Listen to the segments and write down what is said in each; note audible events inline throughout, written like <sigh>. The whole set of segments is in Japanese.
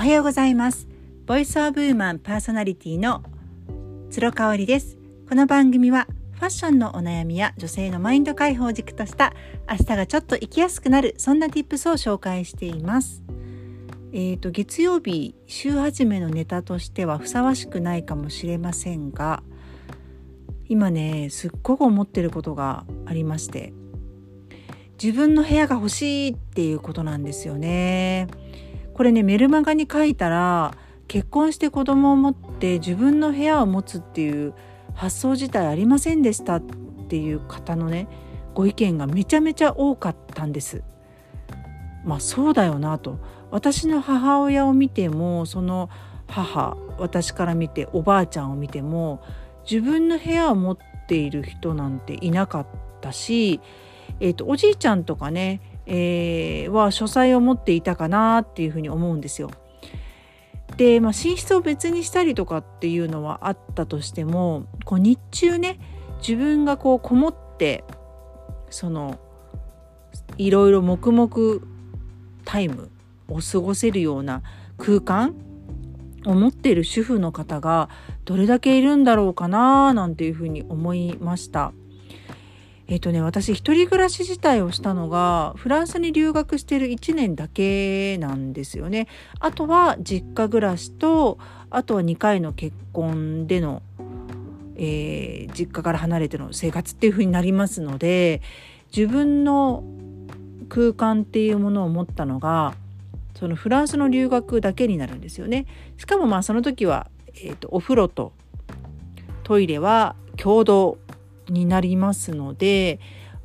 おはようございます。ボイスオブウーマンパーソナリティの鶴香織です。この番組はファッションのお悩みや女性のマインド解放軸とした明日がちょっと生きやすくなるそんな tips を紹介しています。えーと月曜日週始めのネタとしてはふさわしくないかもしれませんが今ねすっごく思ってることがありまして自分の部屋が欲しいっていうことなんですよね。これねメルマガに書いたら結婚して子供を持って自分の部屋を持つっていう発想自体ありませんでしたっていう方のねご意見がめちゃめちゃ多かったんです。まあそうだよなと私の母親を見てもその母私から見ておばあちゃんを見ても自分の部屋を持っている人なんていなかったしえーと、おじいちゃんとかね、えー、は書斎を持っていたかなっていうふうに思うんですよ。で、まあ、寝室を別にしたりとかっていうのはあったとしてもこう日中ね自分がこうこもってそのいろいろ黙々タイムを過ごせるような空間を持っている主婦の方がどれだけいるんだろうかななんていうふうに思いました。えっ、とね私一人暮らし自体をしたのがフランスに留学してる1年だけなんですよね。あとは実家暮らしとあとは2回の結婚での、えー、実家から離れての生活っていう風になりますので自分の空間っていうものを持ったのがそのフランスの留学だけになるんですよね。しかもまあその時は、えーとお風呂とトイレは共同になりますので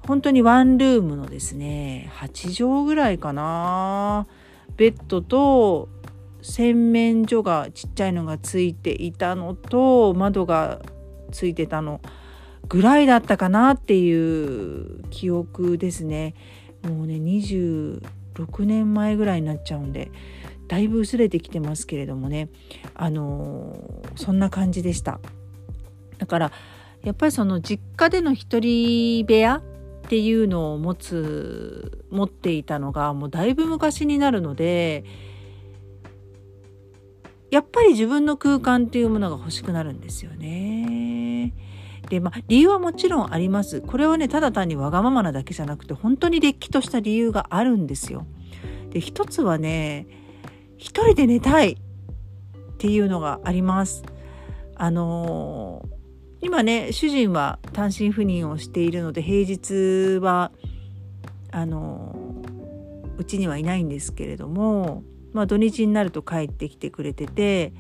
本当にワンルームのですね8畳ぐらいかな。ベッドと洗面所がちっちゃいのがついていたのと窓がついてたのぐらいだったかなっていう記憶ですね。もうね26年前ぐらいになっちゃうんでだいぶ薄れてきてますけれどもね。あの、そんな感じでした。だからやっぱりその実家での一人部屋っていうのを持つ持っていたのがもうだいぶ昔になるのでやっぱり自分の空間っていうものが欲しくなるんですよね。でまあ理由はもちろんあります。これはねただ単にわがままなだけじゃなくて本当にれっきとした理由があるんですよ。で一つはね一人で寝たいっていうのがあります。あの今ね主人は単身赴任をしているので平日はあのうちにはいないんですけれども、まあ、土日になると帰ってきてくれてて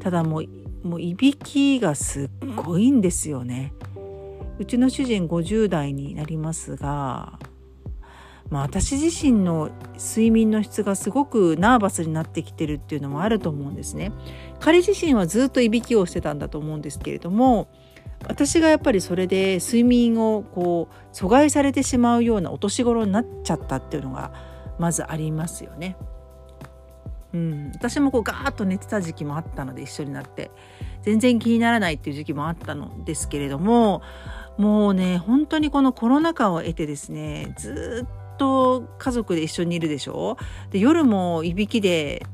ただもうもういびきがすっごいんですよね。うちの主人50代になりますが、まあ、私自身の睡眠の質がすごくナーバスになってきてるっていうのもあると思うんですね。彼自身はずっといびきをしてたんだと思うんですけれども私がやっぱりそれで睡眠をこう阻害されてしまうようなお年頃になっちゃったっていうのがまずありますよね。うん、私もこうガーッと寝てた時期もあったので一緒になって全然気にならないっていう時期もあったのですけれどももうね本当にこのコロナ禍を得てですねずっと家族で一緒にいるでしょ？で夜もいびきで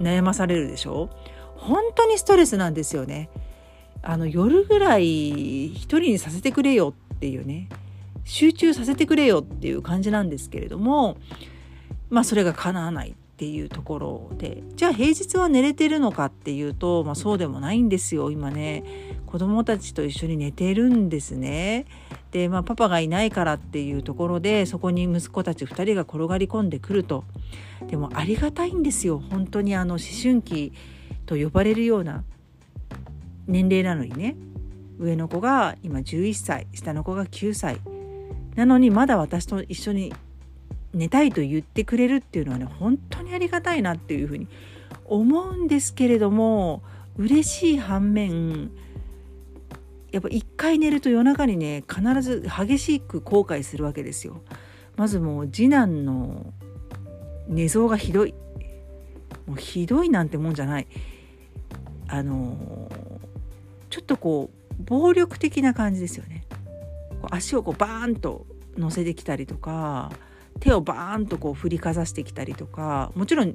悩まされるでしょ？本当にストレスなんですよね。あの夜ぐらい一人にさせてくれよっていうね集中させてくれよっていう感じなんですけれどもまあそれが叶わないっていうところでじゃあ平日は寝れてるのかっていうと、まあ、そうでもないんですよ今ね子供たちと一緒に寝てるんですね。でまあパパがいないからっていうところでそこに息子たち2人が転がり込んでくるとでもありがたいんですよ本当にあの思春期と呼ばれるような年齢なのにね。上の子が今11歳下の子が9歳。なのにまだ私と一緒に寝たいと言ってくれるっていうのはね本当にありがたいなっていうふうに思うんですけれども嬉しい反面やっぱ一回寝ると夜中にね必ず激しく後悔するわけですよ。まずもう次男の寝相がひどい。もうひどいなんてもんじゃない。あのちょっとこう暴力的な感じですよね。こう足をこうバーンと乗せてきたりとか手をバーンとこう振りかざしてきたりとかもちろん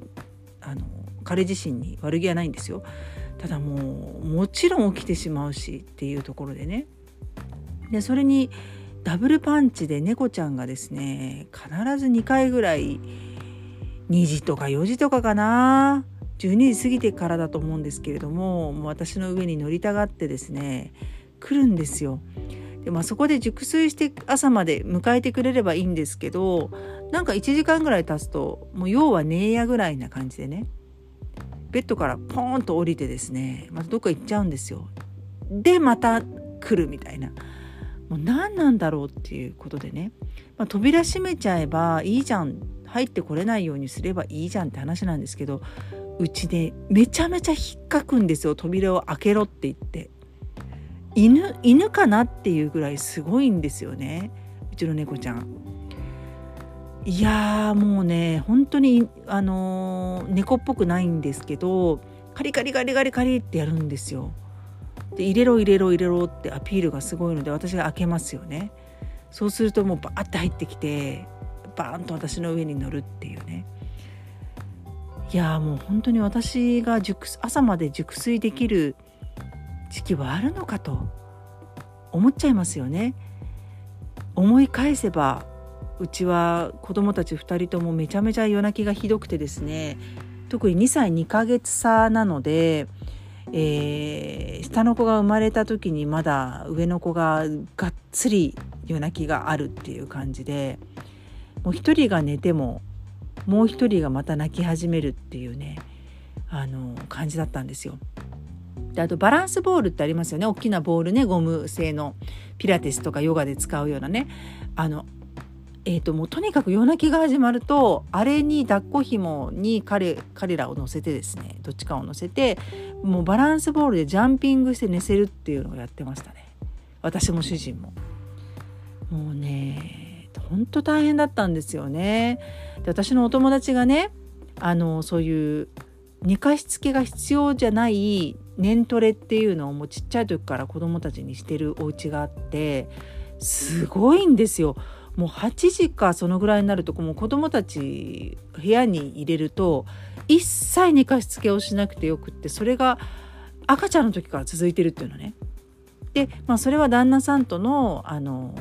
あの彼自身に悪気はないんですよ。ただもうもちろん起きてしまうしっていうところでね。でそれにダブルパンチで猫ちゃんがですね必ず2回ぐらい2時とか4時とかかな。12時過ぎてからだと思うんですけれどももう私の上に乗りたがってですね来るんですよ。でまあ、そこで熟睡して朝まで迎えてくれればいいんですけどなんか1時間ぐらい経つともう要は寝やぐらいな感じでねベッドからポーンと降りてですねまたどっか行っちゃうんですよ。でまた来るみたいな。もう何なんだろうっていうことでね、まあ、扉閉めちゃえばいいじゃん入ってこれないようにすればいいじゃんって話なんですけどうちでめちゃめちゃ引っかくんですよ。扉を開けろって言って。犬犬かなっていうぐらいすごいんですよね。うちの猫ちゃん。いやもうね本当にあのー、猫っぽくないんですけどカリカリカリカリカリってやるんですよ。で入れろ入れろ入れろってアピールがすごいので私が開けますよね。そうするともうバーって入ってきてバーンと私の上に乗るっていうね。いやもう本当に私が熟朝まで熟睡できる時期はあるのかと思っちゃいますよね。思い返せばうちは子供たち2人ともめちゃめちゃ夜泣きがひどくてですね特に2歳2ヶ月差なので、えー、下の子が生まれた時にまだ上の子ががっつり夜泣きがあるっていう感じでもう1人が寝てももう一人がまた泣き始めるっていうねあの感じだったんですよ。であとバランスボールってありますよね大きなボールねゴム製のピラティスとかヨガで使うようなねあのえーと、もうとにかく夜泣きが始まるとあれに抱っこ紐に彼彼らを乗せてですねどっちかを乗せてもうバランスボールでジャンピングして寝せるっていうのをやってましたね私も主人も。もうね本当大変だったんですよね。で私のお友達がねあのそういう寝かしつけが必要じゃない年トレっていうのをもうちっちゃい時から子供たちにしてるお家があってすごいんですよ。もう8時かそのぐらいになるともう子供たち部屋に入れると一切寝かしつけをしなくてよくってそれが赤ちゃんの時から続いてるっていうのね。で、まあ、それは旦那さんとのあの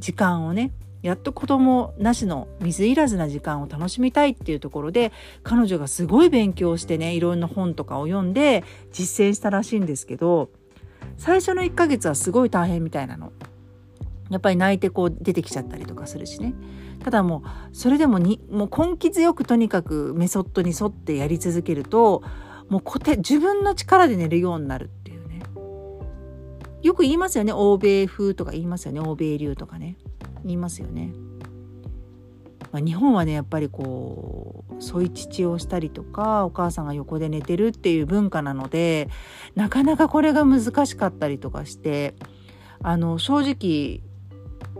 時間をねやっと子供なしの水入らずな時間を楽しみたいっていうところで彼女がすごい勉強してねいろんな本とかを読んで実践したらしいんですけど最初の1ヶ月はすごい大変みたいなの。やっぱり泣いてこう出てきちゃったりとかするしね。ただもうそれでもにもう根気強くとにかくメソッドに沿ってやり続けるともう固定自分の力で寝るようになるっていうね。よく言いますよね欧米風とか言いますよね欧米流とかね。言いますよね。まあ、日本はねやっぱりこう添い乳をしたりとかお母さんが横で寝てるっていう文化なのでなかなかこれが難しかったりとかしてあの正直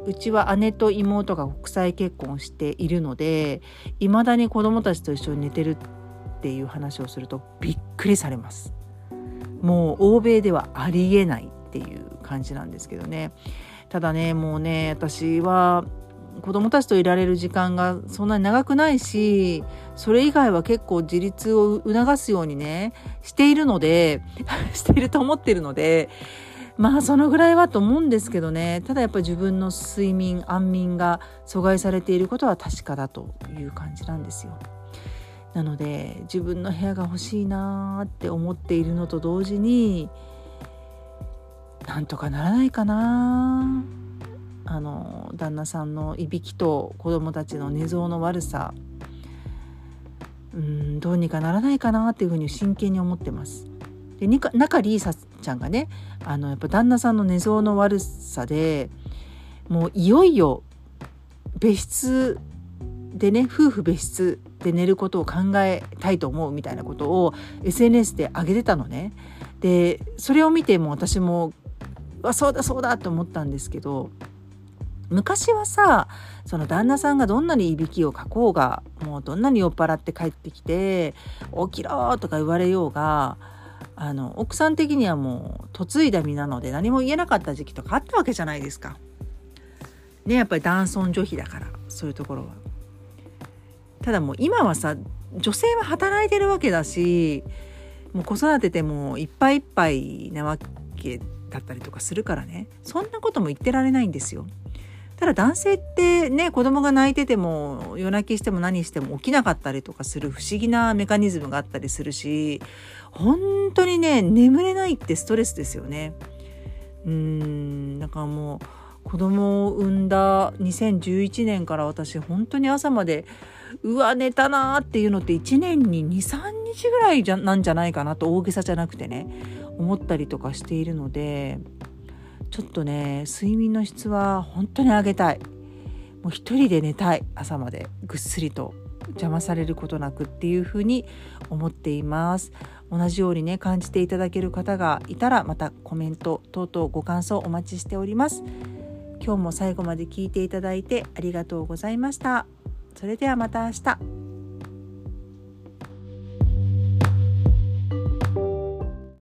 うちは姉と妹が国際結婚しているのでいまだに子供たちと一緒に寝てるっていう話をするとびっくりされます。もう欧米ではありえないっていう感じなんですけどね。ただねもうね私は子供たちといられる時間がそんなに長くないしそれ以外は結構自立を促すようにねしているので <laughs> していると思ってるのでまあそのぐらいはと思うんですけどねただやっぱり自分の睡眠安眠が阻害されていることは確かだという感じなんですよ。なので自分の部屋が欲しいなって思っているのと同時になんとかならないかなあの旦那さんのいびきと子供たちの寝相の悪さうんどうにかならないかなっていうふうに真剣に思ってます。で中里依紗ちゃんがねあのやっぱ旦那さんの寝相の悪さでもういよいよ別室でね夫婦別室で寝ることを考えたいと思うみたいなことを SNS で上げてたのね。でそれを見ても私もわそうだそうだと思ったんですけど昔はさその旦那さんがどんなにいびきをかこうがもうどんなに酔っ払って帰ってきて「起きろ!」とか言われようがあの奥さん的にはもう嫁いだ身なので何も言えなかった時期とかあったわけじゃないですか。ねやっぱり男尊女卑だからそういうところは。ただもう今はさ女性は働いてるわけだしもう子育ててもいっぱいいっぱいなわけでだったりとかするからねそんなことも言ってられないんですよ。ただ男性ってね子供が泣いてても夜泣きしても何しても起きなかったりとかする不思議なメカニズムがあったりするし本当にね眠れないってストレスですよね。うんだからもう子供を産んだ2011年から私本当に朝までうわ寝たなーっていうのって1年に23日ぐらいじゃなんじゃないかなと大げさじゃなくてね思ったりとかしているのでちょっとね睡眠の質は本当に上げたい。もう一人で寝たい。朝まで。ぐっすりと。邪魔されることなくっていうふうに思っています。同じようにね感じていただける方がいたらまたコメント等々ご感想お待ちしております。今日も最後まで聞いていただいてありがとうございました。それではまた明日。